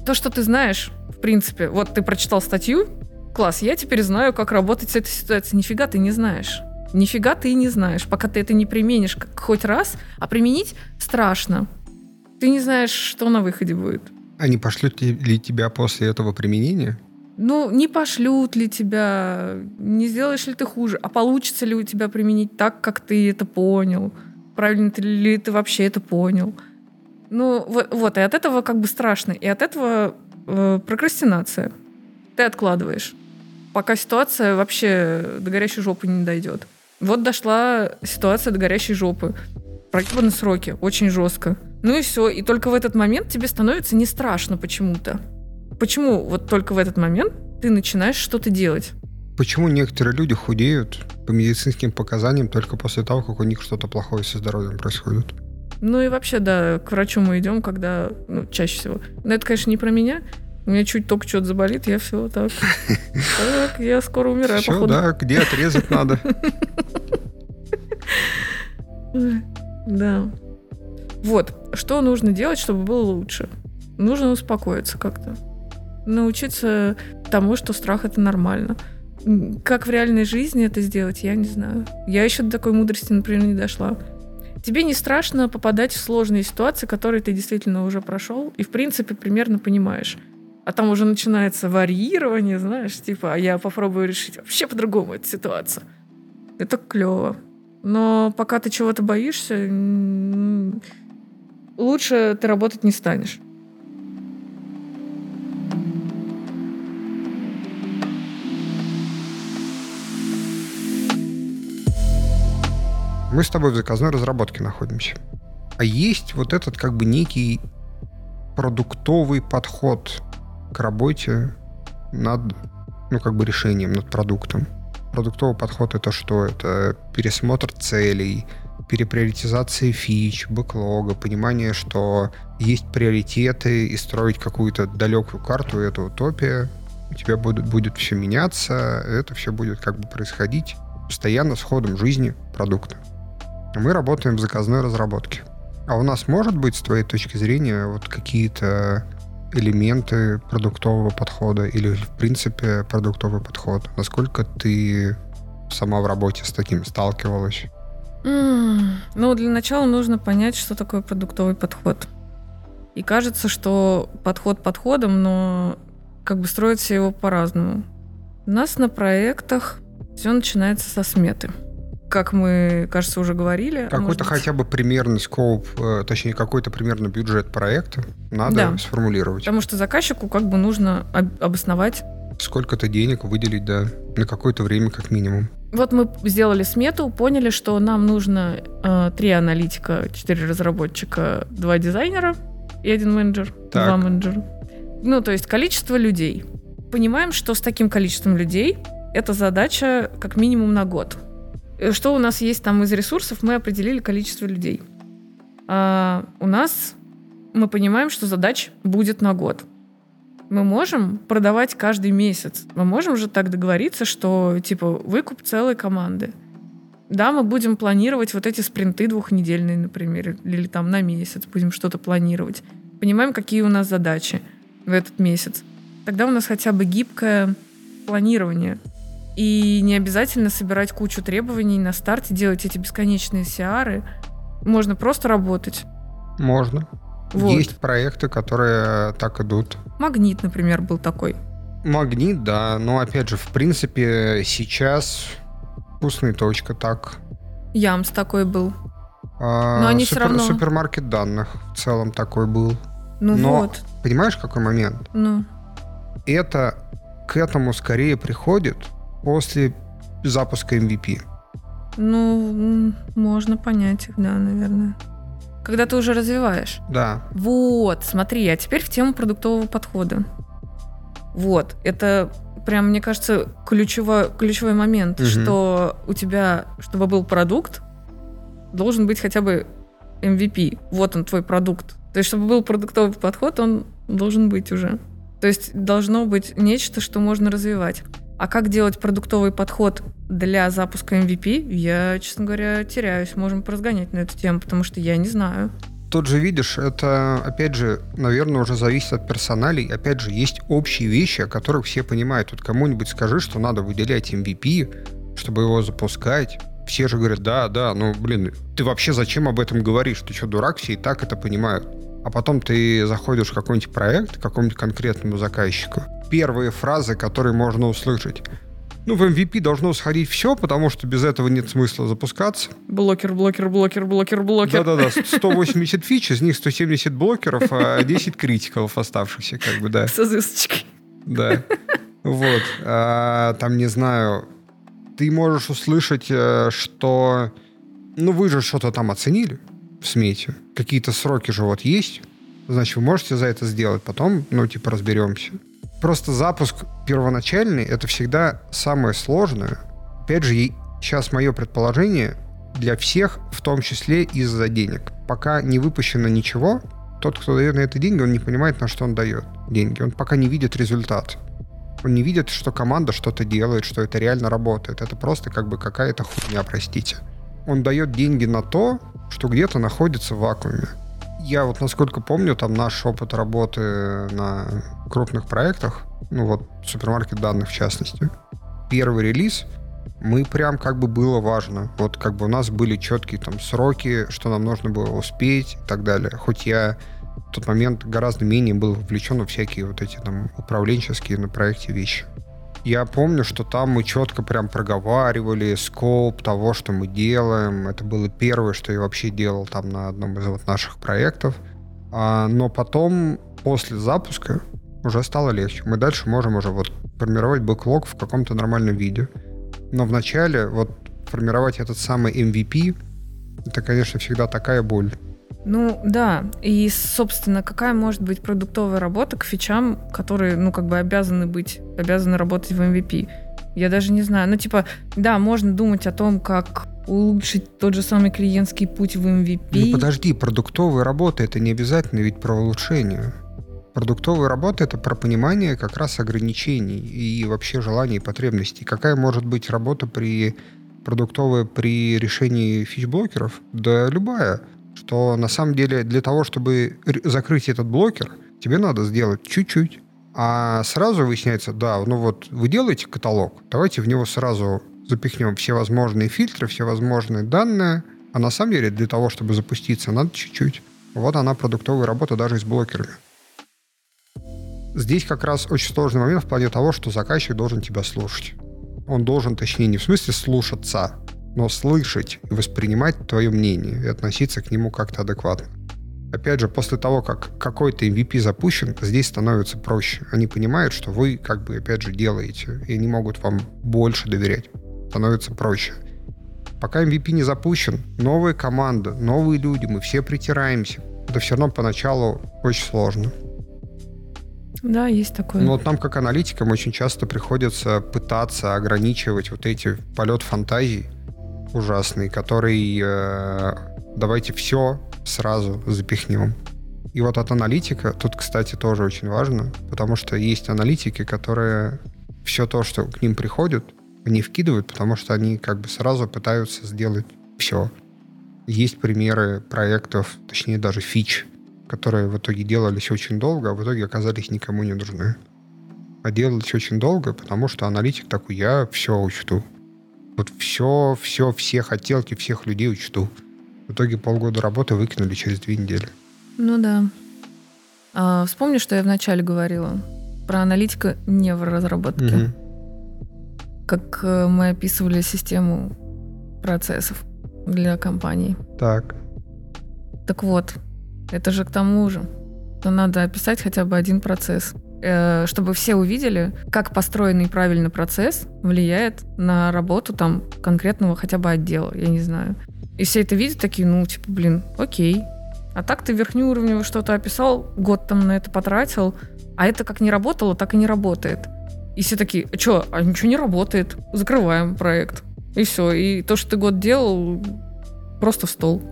То, что ты знаешь, в принципе, вот ты прочитал статью, класс, я теперь знаю, как работать с этой ситуацией. Нифига ты не знаешь. Нифига ты не знаешь, пока ты это не применишь как хоть раз, а применить страшно. Ты не знаешь, что на выходе будет. А не пошлют ли тебя после этого применения? Ну, не пошлют ли тебя, не сделаешь ли ты хуже, а получится ли у тебя применить так, как ты это понял, правильно ты ли ты вообще это понял. Ну, вот, и от этого как бы страшно, и от этого э, прокрастинация. Ты откладываешь, пока ситуация вообще до горящей жопы не дойдет. Вот дошла ситуация до горящей жопы. Проебаны сроки, очень жестко. Ну и все, и только в этот момент тебе становится не страшно почему-то. Почему вот только в этот момент ты начинаешь что-то делать? Почему некоторые люди худеют по медицинским показаниям только после того, как у них что-то плохое со здоровьем происходит? Ну и вообще, да, к врачу мы идем, когда, ну, чаще всего. Но это, конечно, не про меня. У меня чуть только что-то заболит, я все так. Так, я скоро умираю, Все, походу. да, где отрезать надо? Да. Вот, что нужно делать, чтобы было лучше? Нужно успокоиться как-то. Научиться тому, что страх это нормально. Как в реальной жизни это сделать, я не знаю. Я еще до такой мудрости, например, не дошла. Тебе не страшно попадать в сложные ситуации, которые ты действительно уже прошел, и в принципе примерно понимаешь. а там уже начинается варьирование, знаешь, типа, а я попробую решить вообще по-другому эту ситуацию. Это клево. Но пока ты чего-то боишься, лучше ты работать не станешь. Мы с тобой в заказной разработке находимся. А есть вот этот как бы некий продуктовый подход к работе над, ну, как бы решением, над продуктом. Продуктовый подход — это что? Это пересмотр целей, переприоритизация фич, бэклога, понимание, что есть приоритеты, и строить какую-то далекую карту — это утопия. У тебя будет, будет все меняться, это все будет как бы происходить постоянно с ходом жизни продукта. Мы работаем в заказной разработке. А у нас может быть, с твоей точки зрения, вот какие-то элементы продуктового подхода или, в принципе, продуктовый подход? Насколько ты сама в работе с таким сталкивалась? Mm, ну, для начала нужно понять, что такое продуктовый подход. И кажется, что подход подходом, но как бы строится его по-разному. У нас на проектах все начинается со сметы как мы, кажется, уже говорили. Какой-то хотя бы примерный скоп, э, точнее, какой-то примерный бюджет проекта надо да. сформулировать. Потому что заказчику как бы нужно обосновать сколько-то денег выделить, да, на какое-то время как минимум. Вот мы сделали смету, поняли, что нам нужно э, три аналитика, четыре разработчика, два дизайнера и один менеджер, так. два менеджера. Ну, то есть количество людей. Понимаем, что с таким количеством людей это задача как минимум на год. Что у нас есть там из ресурсов, мы определили количество людей. А у нас мы понимаем, что задач будет на год. Мы можем продавать каждый месяц. Мы можем же так договориться, что типа выкуп целой команды. Да, мы будем планировать вот эти спринты двухнедельные, например, или там на месяц будем что-то планировать. Понимаем, какие у нас задачи в этот месяц. Тогда у нас хотя бы гибкое планирование. И не обязательно собирать кучу требований на старте, делать эти бесконечные сиары. Можно просто работать. Можно. Вот. Есть проекты, которые так идут. Магнит, например, был такой. Магнит, да. Но опять же, в принципе, сейчас вкусная точка так. Ямс такой был. А, Но они супер, все равно... Супермаркет данных в целом такой был. Ну Но, вот. Понимаешь, какой момент? Ну. Это к этому скорее приходит, после запуска MVP? Ну, можно понять их, да, наверное. Когда ты уже развиваешь. Да. Вот, смотри, а теперь в тему продуктового подхода. Вот, это прям, мне кажется, ключевой, ключевой момент, угу. что у тебя, чтобы был продукт, должен быть хотя бы MVP. Вот он, твой продукт. То есть, чтобы был продуктовый подход, он должен быть уже. То есть, должно быть нечто, что можно развивать. А как делать продуктовый подход для запуска MVP, я, честно говоря, теряюсь. Можем поразгонять на эту тему, потому что я не знаю. Тут же видишь, это, опять же, наверное, уже зависит от персоналей. Опять же, есть общие вещи, о которых все понимают. Вот кому-нибудь скажи, что надо выделять MVP, чтобы его запускать. Все же говорят, да, да, ну, блин, ты вообще зачем об этом говоришь? Ты что, дурак? Все и так это понимают. А потом ты заходишь в какой-нибудь проект, к какому-нибудь конкретному заказчику, первые фразы, которые можно услышать. Ну, в MVP должно сходить все, потому что без этого нет смысла запускаться. Блокер, блокер, блокер, блокер, блокер. Да-да-да, 180 фич, из них 170 блокеров, а 10 критиков оставшихся, как бы, да. С изысочкой. Да. Вот. А, там, не знаю, ты можешь услышать, э, что... Ну, вы же что-то там оценили в смете. Какие-то сроки же вот есть. Значит, вы можете за это сделать. Потом, ну, типа, разберемся. Просто запуск первоначальный — это всегда самое сложное. Опять же, сейчас мое предположение для всех, в том числе из-за денег. Пока не выпущено ничего, тот, кто дает на это деньги, он не понимает, на что он дает деньги. Он пока не видит результат. Он не видит, что команда что-то делает, что это реально работает. Это просто как бы какая-то хуйня, простите. Он дает деньги на то, что где-то находится в вакууме. Я вот насколько помню, там наш опыт работы на крупных проектах, ну вот супермаркет данных в частности, первый релиз, мы прям как бы было важно. Вот как бы у нас были четкие там сроки, что нам нужно было успеть и так далее. Хоть я в тот момент гораздо менее был вовлечен во всякие вот эти там управленческие на проекте вещи. Я помню, что там мы четко прям проговаривали скоп того, что мы делаем. Это было первое, что я вообще делал там на одном из вот наших проектов. А, но потом, после запуска, уже стало легче. Мы дальше можем уже вот формировать бэклог в каком-то нормальном виде. Но вначале вот формировать этот самый MVP, это, конечно, всегда такая боль. Ну да, и, собственно, какая может быть продуктовая работа к фичам, которые, ну, как бы обязаны быть, обязаны работать в MVP? Я даже не знаю. Ну, типа, да, можно думать о том, как улучшить тот же самый клиентский путь в MVP. Ну, подожди, продуктовая работа — это не обязательно ведь про улучшение. Продуктовая работа — это про понимание как раз ограничений и вообще желаний и потребностей. Какая может быть работа при продуктовая при решении фичблокеров? Да любая что на самом деле для того, чтобы закрыть этот блокер, тебе надо сделать чуть-чуть. А сразу выясняется, да, ну вот вы делаете каталог, давайте в него сразу запихнем все возможные фильтры, все возможные данные, а на самом деле для того, чтобы запуститься, надо чуть-чуть. Вот она, продуктовая работа даже с блокерами. Здесь как раз очень сложный момент в плане того, что заказчик должен тебя слушать. Он должен, точнее, не в смысле слушаться, но слышать и воспринимать твое мнение и относиться к нему как-то адекватно. Опять же, после того, как какой-то MVP запущен, здесь становится проще. Они понимают, что вы, как бы, опять же, делаете, и они могут вам больше доверять. Становится проще. Пока MVP не запущен, новая команда, новые люди, мы все притираемся. Это все равно поначалу очень сложно. Да, есть такое. Но вот нам, как аналитикам, очень часто приходится пытаться ограничивать вот эти полет фантазий, ужасный, который э, давайте все сразу запихнем. И вот от аналитика тут, кстати, тоже очень важно, потому что есть аналитики, которые все то, что к ним приходит, они вкидывают, потому что они как бы сразу пытаются сделать все. Есть примеры проектов, точнее даже фич, которые в итоге делались очень долго, а в итоге оказались никому не нужны. А делались очень долго, потому что аналитик такой, я все учту. Вот все, все, все хотелки всех людей учту. В итоге полгода работы выкинули через две недели. Ну да. А, вспомни, что я вначале говорила про аналитика не в разработке. Угу. Как э, мы описывали систему процессов для компаний. Так. Так вот, это же к тому же. То надо описать хотя бы один процесс. Э, чтобы все увидели, как построенный правильно процесс влияет на работу там конкретного хотя бы отдела, я не знаю. И все это видят такие, ну, типа, блин, окей. А так ты верхнеуровнево что-то описал, год там на это потратил, а это как не работало, так и не работает. И все такие, а что, а ничего не работает, закрываем проект. И все. И то, что ты год делал, просто в стол.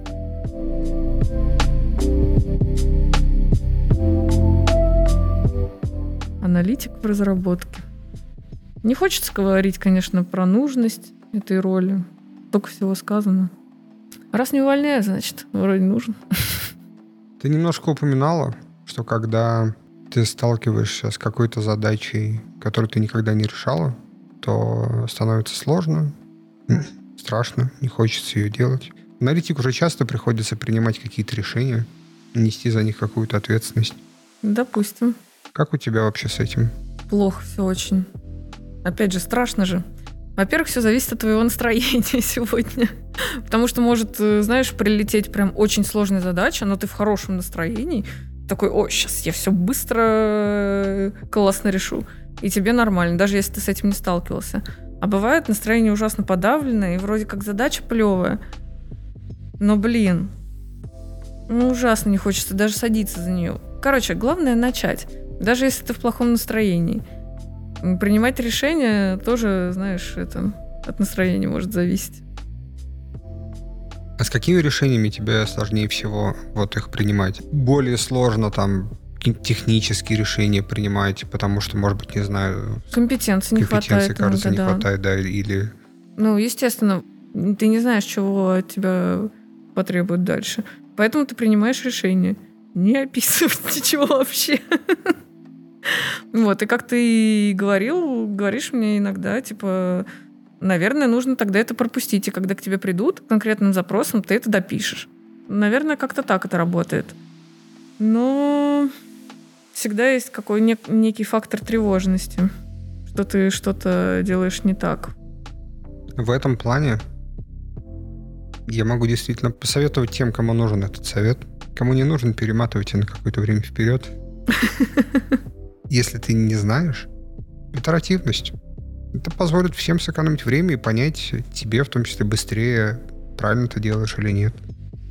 Аналитик в разработке. Не хочется говорить, конечно, про нужность этой роли. Только всего сказано. Раз не увольняю, значит, вроде нужен. Ты немножко упоминала, что когда ты сталкиваешься с какой-то задачей, которую ты никогда не решала, то становится сложно, страшно, не хочется ее делать. Аналитику уже часто приходится принимать какие-то решения, нести за них какую-то ответственность. Допустим. Как у тебя вообще с этим? Плохо все очень. Опять же, страшно же. Во-первых, все зависит от твоего настроения сегодня. Потому что может, э, знаешь, прилететь прям очень сложная задача, но ты в хорошем настроении. Такой, о, сейчас я все быстро э, классно решу. И тебе нормально, даже если ты с этим не сталкивался. А бывает настроение ужасно подавленное, и вроде как задача плевая. Но, блин, ну ужасно не хочется даже садиться за нее. Короче, главное начать. Даже если ты в плохом настроении. Принимать решения тоже, знаешь, это от настроения может зависеть. А с какими решениями тебе сложнее всего вот их принимать? Более сложно там технические решения принимать, потому что, может быть, не знаю... Компетенции не компетенции, хватает. кажется, иногда, не хватает, да, или... Ну, естественно, ты не знаешь, чего от тебя потребуют дальше. Поэтому ты принимаешь решение. Не описывать ничего вообще. Вот, и как ты говорил, говоришь мне иногда, типа, наверное, нужно тогда это пропустить, и когда к тебе придут конкретным запросом, ты это допишешь. Наверное, как-то так это работает. Но всегда есть какой нек- некий фактор тревожности, что ты что-то делаешь не так. В этом плане я могу действительно посоветовать тем, кому нужен этот совет. Кому не нужен, перематывайте на какое-то время вперед. Если ты не знаешь, итеративность. Это позволит всем сэкономить время и понять тебе, в том числе, быстрее, правильно ты делаешь или нет.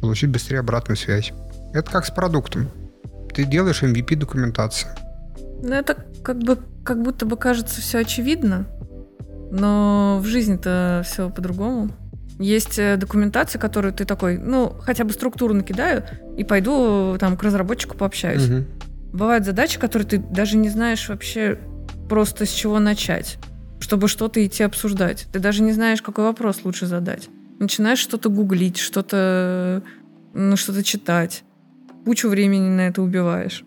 Получить быстрее обратную связь. Это как с продуктом. Ты делаешь MVP документацию. Ну, это как бы как будто бы кажется все очевидно, но в жизни-то все по-другому. Есть э, документация, которую ты такой, ну, хотя бы структуру накидаю и пойду там к разработчику пообщаюсь. Мгм. Бывают задачи, которые ты даже не знаешь вообще просто с чего начать, чтобы что-то идти обсуждать. Ты даже не знаешь, какой вопрос лучше задать. Начинаешь что-то гуглить, что-то ну, что-то читать. Кучу времени на это убиваешь.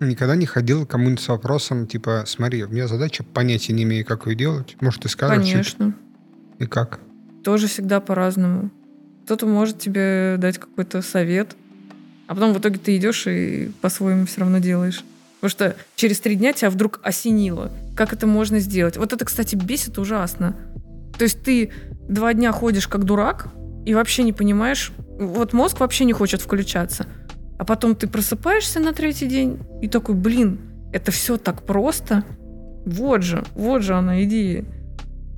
Никогда не ходил к кому-нибудь с вопросом, типа, смотри, у меня задача, понятия не имею, как ее делать. Может, ты скажешь, чуть- Конечно. и как? Тоже всегда по-разному. Кто-то может тебе дать какой-то совет, а потом в итоге ты идешь и по-своему все равно делаешь. Потому что через три дня тебя вдруг осенило. Как это можно сделать? Вот это, кстати, бесит ужасно. То есть ты два дня ходишь как дурак и вообще не понимаешь, вот мозг вообще не хочет включаться. А потом ты просыпаешься на третий день и такой, блин, это все так просто. Вот же, вот же она идея.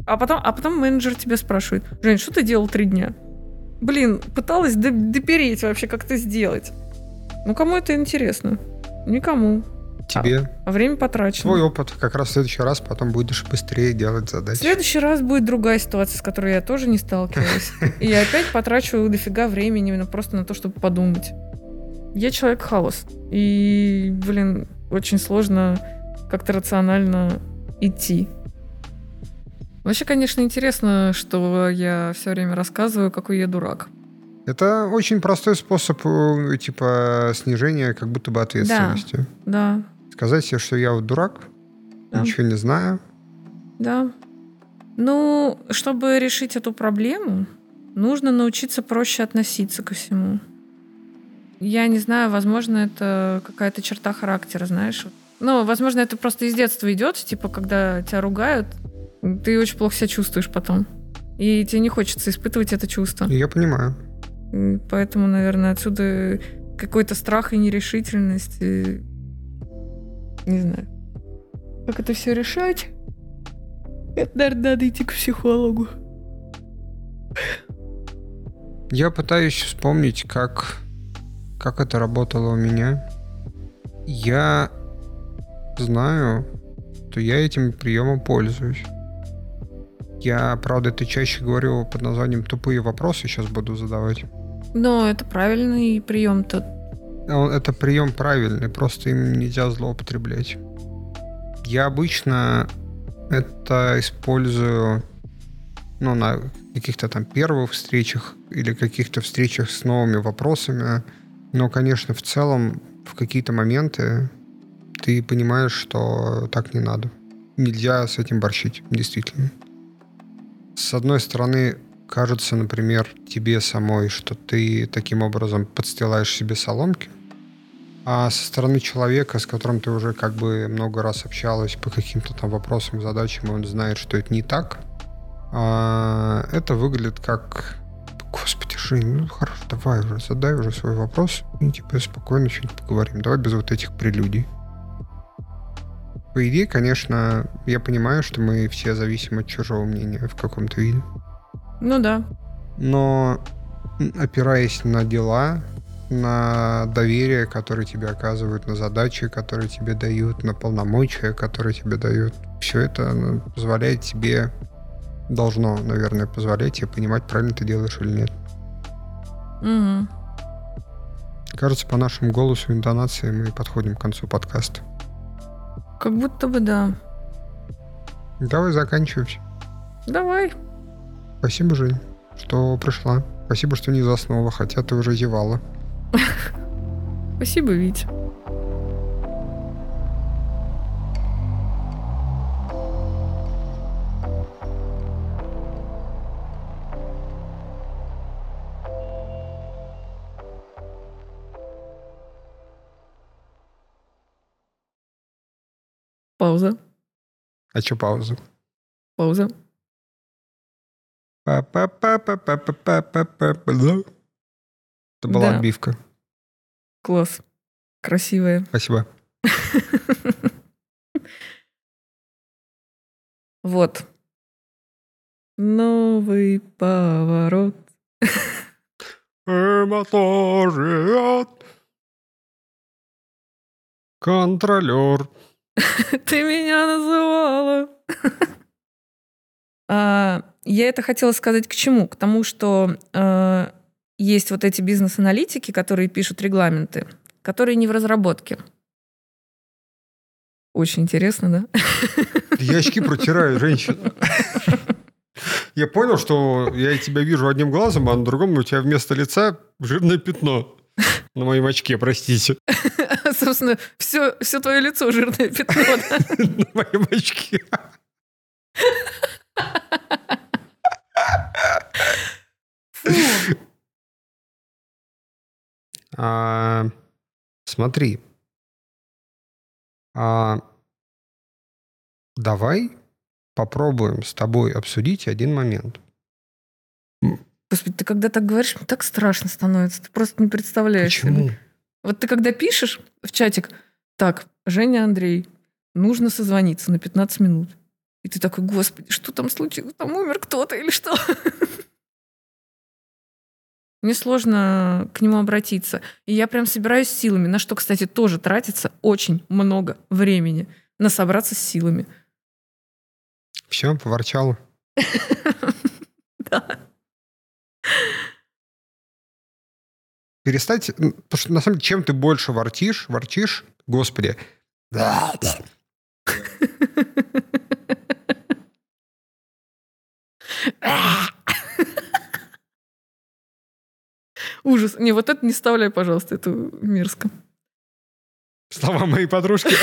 А потом, а потом менеджер тебя спрашивает, Жень, что ты делал три дня? Блин, пыталась до- допереть вообще, как это сделать. Ну, кому это интересно? Никому. Тебе А время потрачено. твой опыт как раз в следующий раз потом будешь быстрее делать В задачи. следующий раз будет другая ситуация, с которой я тоже не сталкивалась. И я опять потрачу дофига времени именно просто на то, чтобы подумать. Я человек хаос. И, блин, очень сложно как-то рационально идти. Вообще, конечно, интересно, что я все время рассказываю, какой я дурак. Это очень простой способ, э, типа, снижения как будто бы ответственности. Да, Сказать себе, что я вот дурак, Да. ничего не знаю. да. Ну, чтобы решить эту проблему, нужно научиться проще относиться ко всему. Я не знаю, возможно, это какая-то черта характера, знаешь. Ну, возможно, это просто из детства идет, типа, когда тебя ругают, ты очень плохо себя чувствуешь потом. И тебе не хочется испытывать это чувство. Я понимаю. Поэтому, наверное, отсюда какой-то страх и нерешительность. и Не знаю. Как это все решать? Это, наверное, надо идти к психологу. Я пытаюсь вспомнить, как, как это работало у меня. Я знаю, что я этим приемом пользуюсь. Я, правда, это чаще говорю под названием «тупые вопросы» сейчас буду задавать. Но это правильный прием-то. А Это прием правильный, просто им нельзя злоупотреблять. Я обычно это использую ну, на каких-то там первых встречах или каких-то встречах с новыми вопросами. Но, конечно, в целом в какие-то моменты ты понимаешь, что так не надо. Нельзя с этим борщить, действительно. С одной стороны, кажется, например, тебе самой, что ты таким образом подстилаешь себе соломки, а со стороны человека, с которым ты уже как бы много раз общалась по каким-то там вопросам, задачам, и он знает, что это не так, а, это выглядит как Господи, Жень, ну хорошо, давай уже, задай уже свой вопрос и типа спокойно что-нибудь поговорим. Давай без вот этих прелюдий. По идее, конечно, я понимаю, что мы все зависим от чужого мнения в каком-то виде. Ну да. Но опираясь на дела, на доверие, которое тебе оказывают, на задачи, которые тебе дают, на полномочия, которые тебе дают, все это ну, позволяет тебе, должно, наверное, позволять тебе понимать, правильно ты делаешь или нет. Мгм. Кажется, по нашему голосу и интонации мы подходим к концу подкаста. Как будто бы да. Давай заканчивать. Давай. Спасибо, Жень, что пришла. Спасибо, что не заснула, хотя ты уже зевала. Спасибо, Вить. Пауза. А что пауза? Пауза. Это была да. отбивка. Класс. Красивая. Спасибо. Вот. Новый поворот. Эмоториат. Контролер. Ты меня называла. А я это хотела сказать к чему? К тому, что э, есть вот эти бизнес-аналитики, которые пишут регламенты, которые не в разработке. Очень интересно, да? Я очки протираю, женщина. Я понял, что я тебя вижу одним глазом, а на другом у тебя вместо лица жирное пятно. На моем очке, простите. Собственно, все, все твое лицо жирное пятно. На моем очке. А, смотри. А, давай попробуем с тобой обсудить один момент. Господи, ты когда так говоришь, мне так страшно становится. Ты просто не представляешь. себе. Почему? Вот ты когда пишешь в чатик, так, Женя, Андрей, нужно созвониться на 15 минут. И ты такой, господи, что там случилось? Там умер кто-то или что? Мне сложно к нему обратиться. И я прям собираюсь силами, на что, кстати, тоже тратится очень много времени. На собраться с силами. Все, поворчала. Да. Перестать, потому что на самом деле, чем ты больше ворчишь, ворчишь, господи, да, да, Ужас. Не, вот это не вставляй, пожалуйста, это мерзко. слова моей подружки.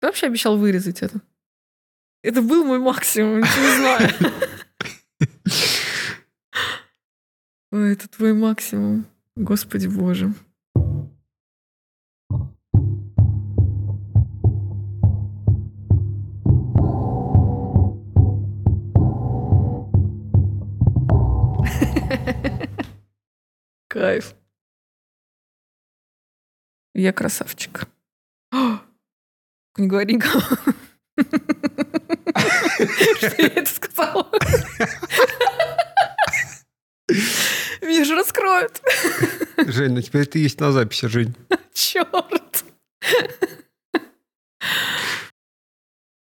Ты вообще обещал вырезать это? Это был мой максимум, ничего не знаю. Ой, это твой максимум. Господи боже. Кайф. Я красавчик. Не говори никому. Что я это сказала? Меня же раскроют. Жень, ну теперь ты есть на записи, Жень. Черт.